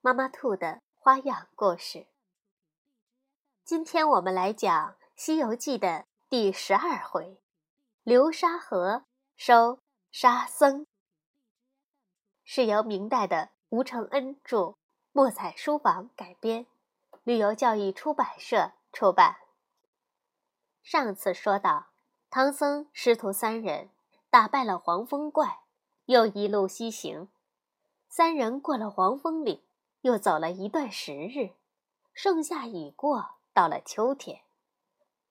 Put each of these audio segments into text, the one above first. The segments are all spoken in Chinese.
妈妈兔的花样故事。今天我们来讲《西游记》的第十二回：流沙河收沙僧。是由明代的吴承恩著，墨彩书房改编，旅游教育出版社出版。上次说到，唐僧师徒三人打败了黄风怪，又一路西行。三人过了黄风岭。又走了一段时日，盛夏已过，到了秋天。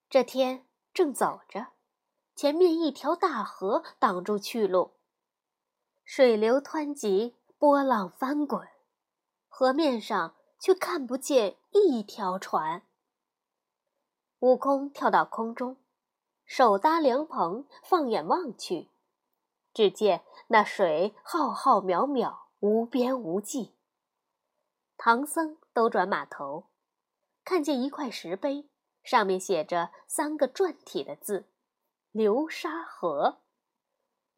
这天正走着，前面一条大河挡住去路，水流湍急，波浪翻滚，河面上却看不见一条船。悟空跳到空中，手搭凉棚，放眼望去，只见那水浩浩渺渺，无边无际。唐僧兜转马头，看见一块石碑，上面写着三个篆体的字“流沙河”，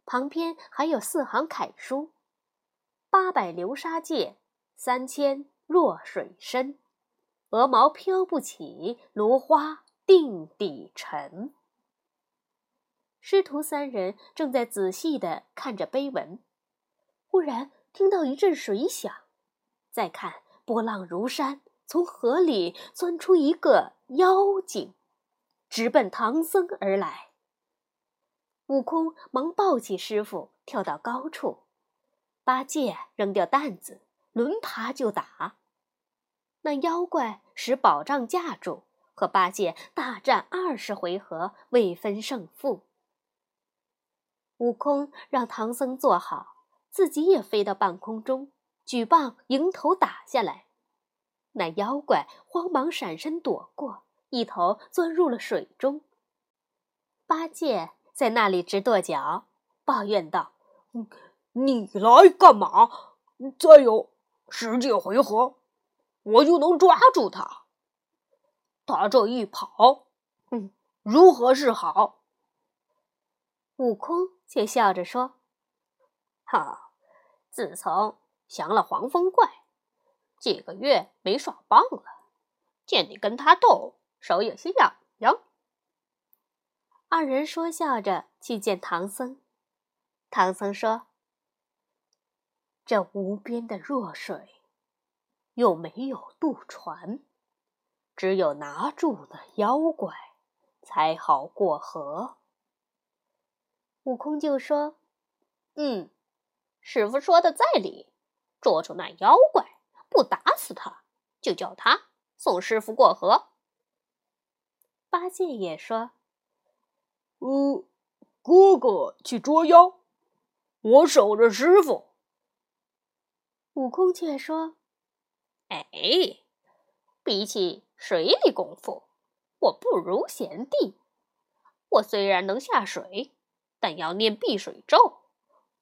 旁边还有四行楷书：“八百流沙界，三千弱水深。鹅毛飘不起，芦花定底沉。”师徒三人正在仔细的看着碑文，忽然听到一阵水响，再看。波浪如山，从河里钻出一个妖精，直奔唐僧而来。悟空忙抱起师傅，跳到高处，八戒扔掉担子，轮爬就打。那妖怪使宝杖架住，和八戒大战二十回合，未分胜负。悟空让唐僧坐好，自己也飞到半空中。举棒迎头打下来，那妖怪慌忙闪身躲过，一头钻入了水中。八戒在那里直跺脚，抱怨道：“你来干嘛？再有十几回合，我就能抓住他。他这一跑，嗯，如何是好？”悟空却笑着说：“哈，自从……”降了黄风怪，几个月没耍棒了。见你跟他斗，手有些痒痒。二人说笑着去见唐僧。唐僧说：“这无边的弱水，又没有渡船，只有拿住了妖怪，才好过河。”悟空就说：“嗯，师傅说的在理。”捉住那妖怪，不打死他，就叫他送师傅过河。八戒也说：“呃，哥哥去捉妖，我守着师傅。”悟空却说：“哎，比起水里功夫，我不如贤弟。我虽然能下水，但要念避水咒，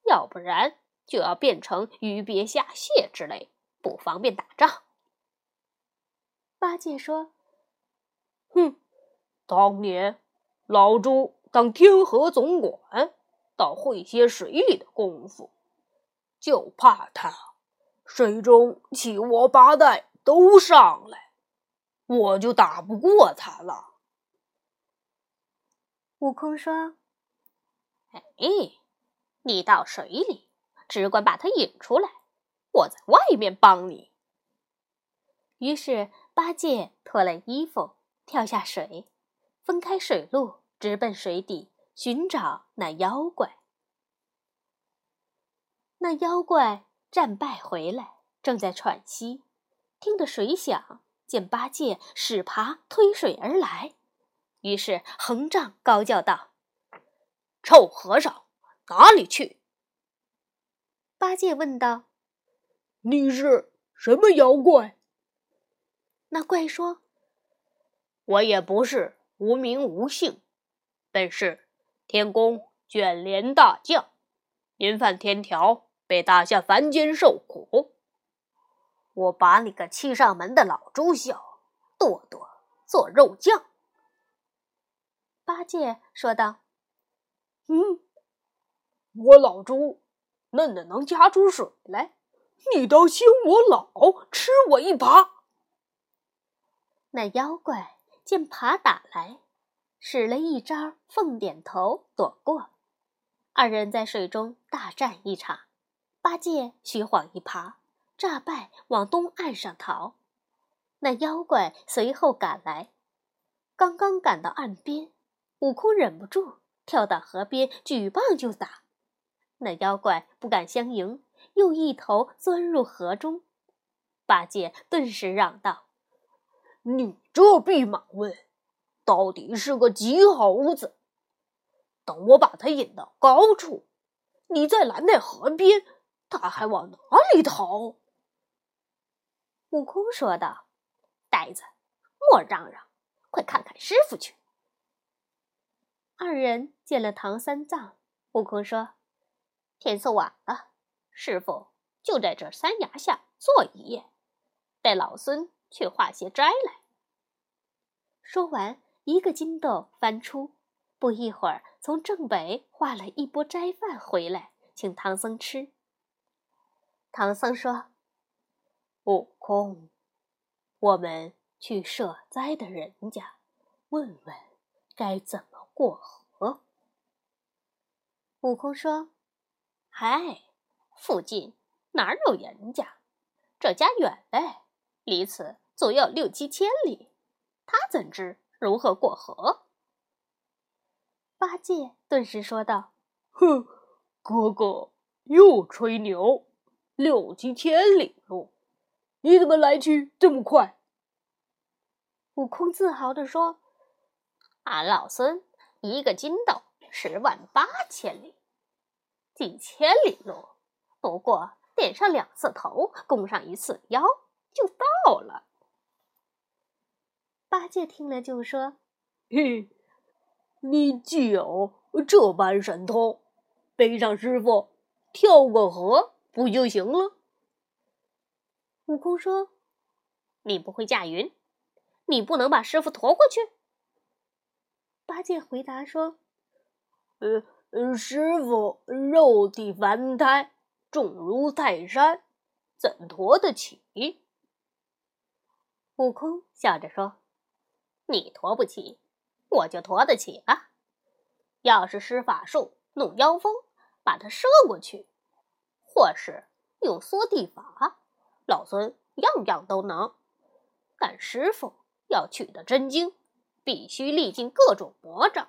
要不然……”就要变成鱼鳖虾蟹之类，不方便打仗。八戒说：“哼，当年老猪当天河总管，倒会些水里的功夫，就怕他水中七窝八袋都上来，我就打不过他了。”悟空说：“哎，你到水里。”只管把他引出来，我在外面帮你。于是八戒脱了衣服，跳下水，分开水路，直奔水底寻找那妖怪。那妖怪战败回来，正在喘息，听得水响，见八戒使耙推水而来，于是横杖高叫道：“臭和尚，哪里去？”八戒问道：“你是什么妖怪？”那怪说：“我也不是无名无姓，本是天宫卷帘大将，因犯天条，被打下凡间受苦。我把你个七上门的老猪小，剁剁做肉酱。”八戒说道：“嗯，我老猪嫩的能夹出水来，你倒嫌我老，吃我一耙。”那妖怪见耙打来，使了一招凤点头躲过。二人在水中大战一场，八戒虚晃一耙，诈败往东岸上逃。那妖怪随后赶来，刚刚赶到岸边。悟空忍不住跳到河边，举棒就打。那妖怪不敢相迎，又一头钻入河中。八戒顿时嚷道：“你这弼马温，到底是个急猴子！等我把他引到高处，你再拦在河边，他还往哪里逃？”悟空说道：“呆子，莫嚷嚷，快看看师傅去。”二人见了唐三藏，悟空说：“天色晚了，师傅就在这山崖下坐一夜，带老孙去化些斋来。”说完，一个筋斗翻出，不一会儿从正北化了一钵斋饭回来，请唐僧吃。唐僧说：“悟空，我们去设斋的人家问问，该怎么？”过河。悟空说：“嗨，附近哪有人家？这家远嘞，离此足有六七千里。他怎知如何过河？”八戒顿时说道：“哼，哥哥又吹牛，六七千里路，你怎么来去这么快？”悟空自豪地说：“俺老孙。”一个筋斗，十万八千里，几千里路，不过点上两次头，弓上一次腰，就到了。八戒听了就说：“嘿，你既有这般神通，背上师傅跳过河不就行了？”悟空说：“你不会驾云，你不能把师傅驮过去。”八戒回答说：“呃，师傅肉体凡胎，重如泰山，怎驮得起？”悟空笑着说：“你驮不起，我就驮得起啊！要是施法术弄妖风，把它射过去，或是用缩地法，老孙样样都能。但师傅要取得真经。”必须历尽各种魔障，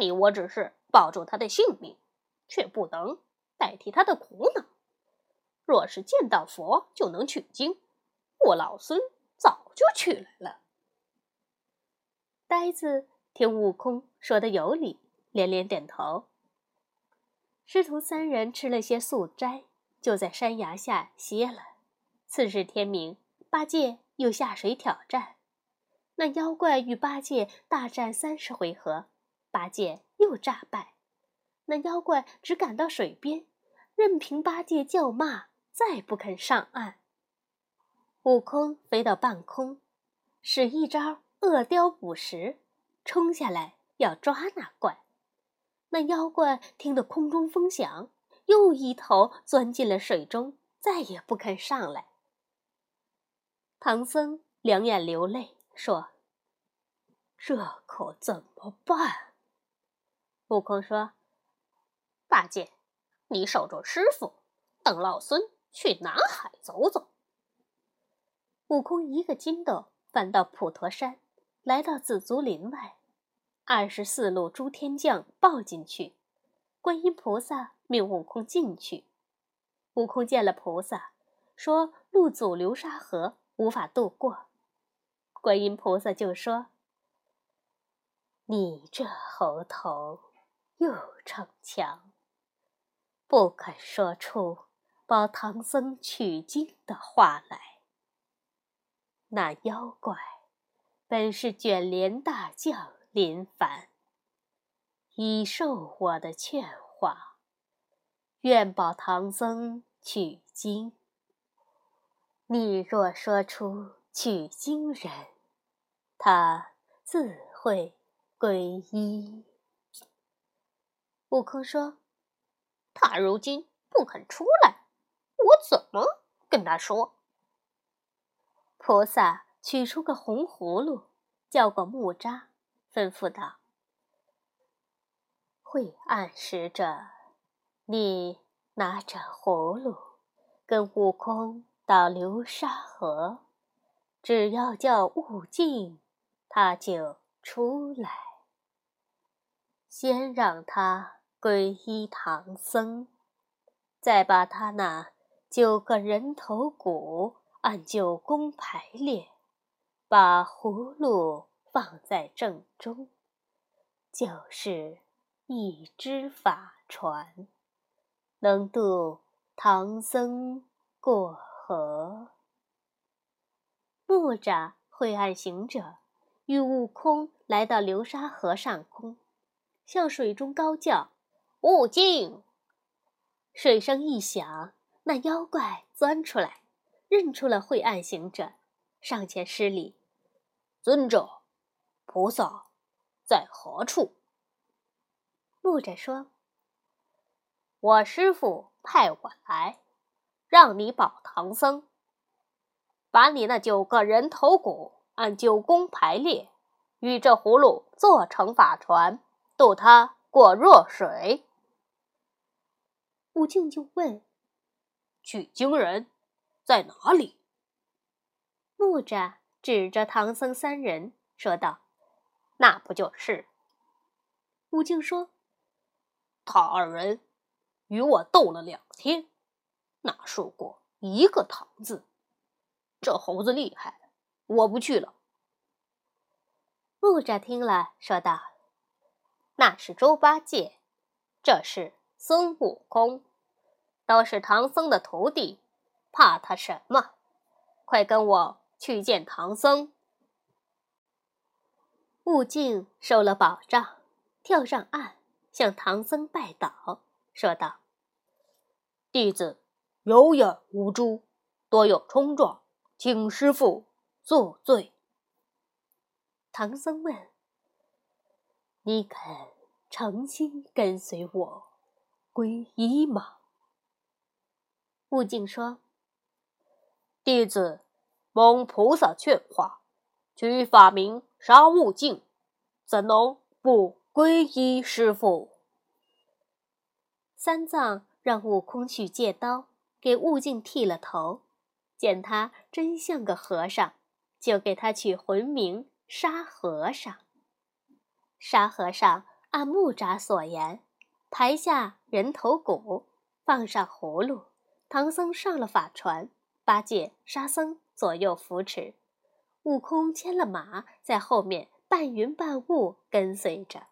你我只是保住他的性命，却不能代替他的苦恼。若是见到佛就能取经，我老孙早就取来了。呆子听悟空说的有理，连连点头。师徒三人吃了些素斋，就在山崖下歇了。次日天明，八戒又下水挑战。那妖怪与八戒大战三十回合，八戒又诈败。那妖怪只赶到水边，任凭八戒叫骂，再不肯上岸。悟空飞到半空，使一招恶雕捕食，冲下来要抓那怪。那妖怪听得空中风响，又一头钻进了水中，再也不肯上来。唐僧两眼流泪。说：“这可怎么办？”悟空说：“八戒，你守住师傅，等老孙去南海走走。”悟空一个筋斗翻到普陀山，来到紫竹林外，二十四路诸天将抱进去，观音菩萨命悟空进去。悟空见了菩萨，说：“路阻流沙河，无法渡过。”观音菩萨就说：“你这猴头又逞强，不肯说出保唐僧取经的话来。那妖怪本是卷帘大将林凡，已受我的劝化，愿保唐僧取经。你若说出取经人，他自会皈依。悟空说：“他如今不肯出来，我怎么跟他说？”菩萨取出个红葫芦，叫过木吒，吩咐道：“晦暗使者，你拿着葫芦，跟悟空。”到流沙河，只要叫悟净，他就出来。先让他皈依唐僧，再把他那九个人头骨按九宫排列，把葫芦放在正中，就是一只法船，能渡唐僧过。河，木吒晦暗行者与悟空来到流沙河上空，向水中高叫：“悟净！”水声一响，那妖怪钻出来，认出了晦暗行者，上前施礼：“尊者，菩萨在何处？”木者说：“我师傅派我来。”让你保唐僧，把你那九个人头骨按九宫排列，与这葫芦做成法船，渡他过弱水。悟净就问：“取经人在哪里？”木吒指着唐僧三人说道：“那不就是？”武静说：“他二人与我斗了两天。”哪说过一个唐字？这猴子厉害，我不去了。木吒听了，说道：“那是猪八戒，这是孙悟空，都是唐僧的徒弟，怕他什么？快跟我去见唐僧。”悟净收了宝杖，跳上岸，向唐僧拜倒，说道：“弟子。”有眼无珠，多有冲撞，请师傅作罪。唐僧问：“你肯诚心跟随我皈依吗？”悟净说：“弟子蒙菩萨劝化，取法名沙悟净，怎能不皈依师傅？”三藏让悟空去借刀。给悟净剃了头，见他真像个和尚，就给他取魂名沙和尚。沙和尚按木吒所言，排下人头骨，放上葫芦，唐僧上了法船，八戒、沙僧左右扶持，悟空牵了马，在后面半云半雾跟随着。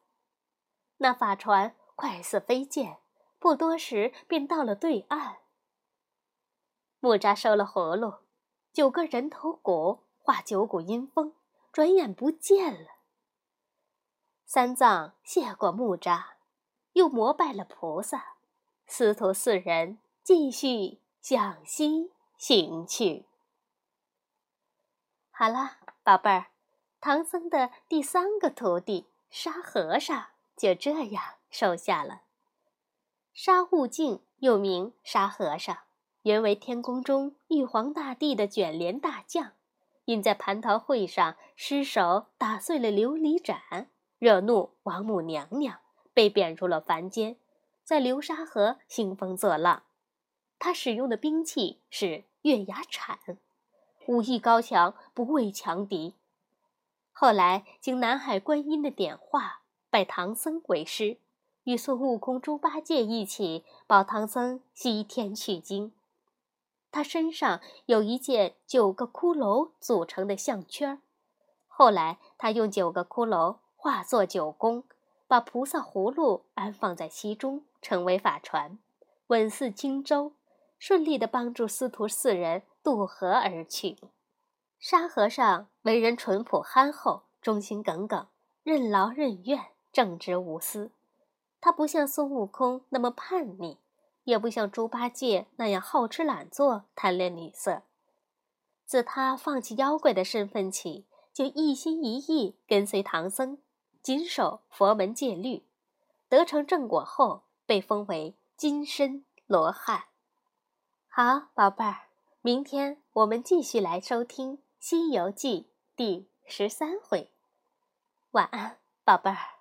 那法船快似飞箭，不多时便到了对岸。木吒收了葫芦，九个人头骨化九股阴风，转眼不见了。三藏谢过木吒，又膜拜了菩萨，师徒四人继续向西行去。好了，宝贝儿，唐僧的第三个徒弟沙和尚就这样收下了。沙悟净又名沙和尚。原为天宫中玉皇大帝的卷帘大将，因在蟠桃会上失手打碎了琉璃盏，惹怒王母娘娘，被贬入了凡间，在流沙河兴风作浪。他使用的兵器是月牙铲，武艺高强，不畏强敌。后来经南海观音的点化，拜唐僧为师，与孙悟空、猪八戒一起保唐僧西天取经。他身上有一件九个骷髅组成的项圈后来他用九个骷髅化作九宫，把菩萨葫芦安放在其中，成为法船，稳似轻舟，顺利的帮助司徒四人渡河而去。沙和尚为人淳朴憨厚，忠心耿耿，任劳任怨，正直无私。他不像孙悟空那么叛逆，也不像猪八戒那样好吃懒做、贪恋女色。自他放弃妖怪的身份起，就一心一意跟随唐僧，谨守佛门戒律。得成正果后，被封为金身罗汉。好，宝贝儿，明天我们继续来收听《西游记》第十三回。晚安，宝贝儿。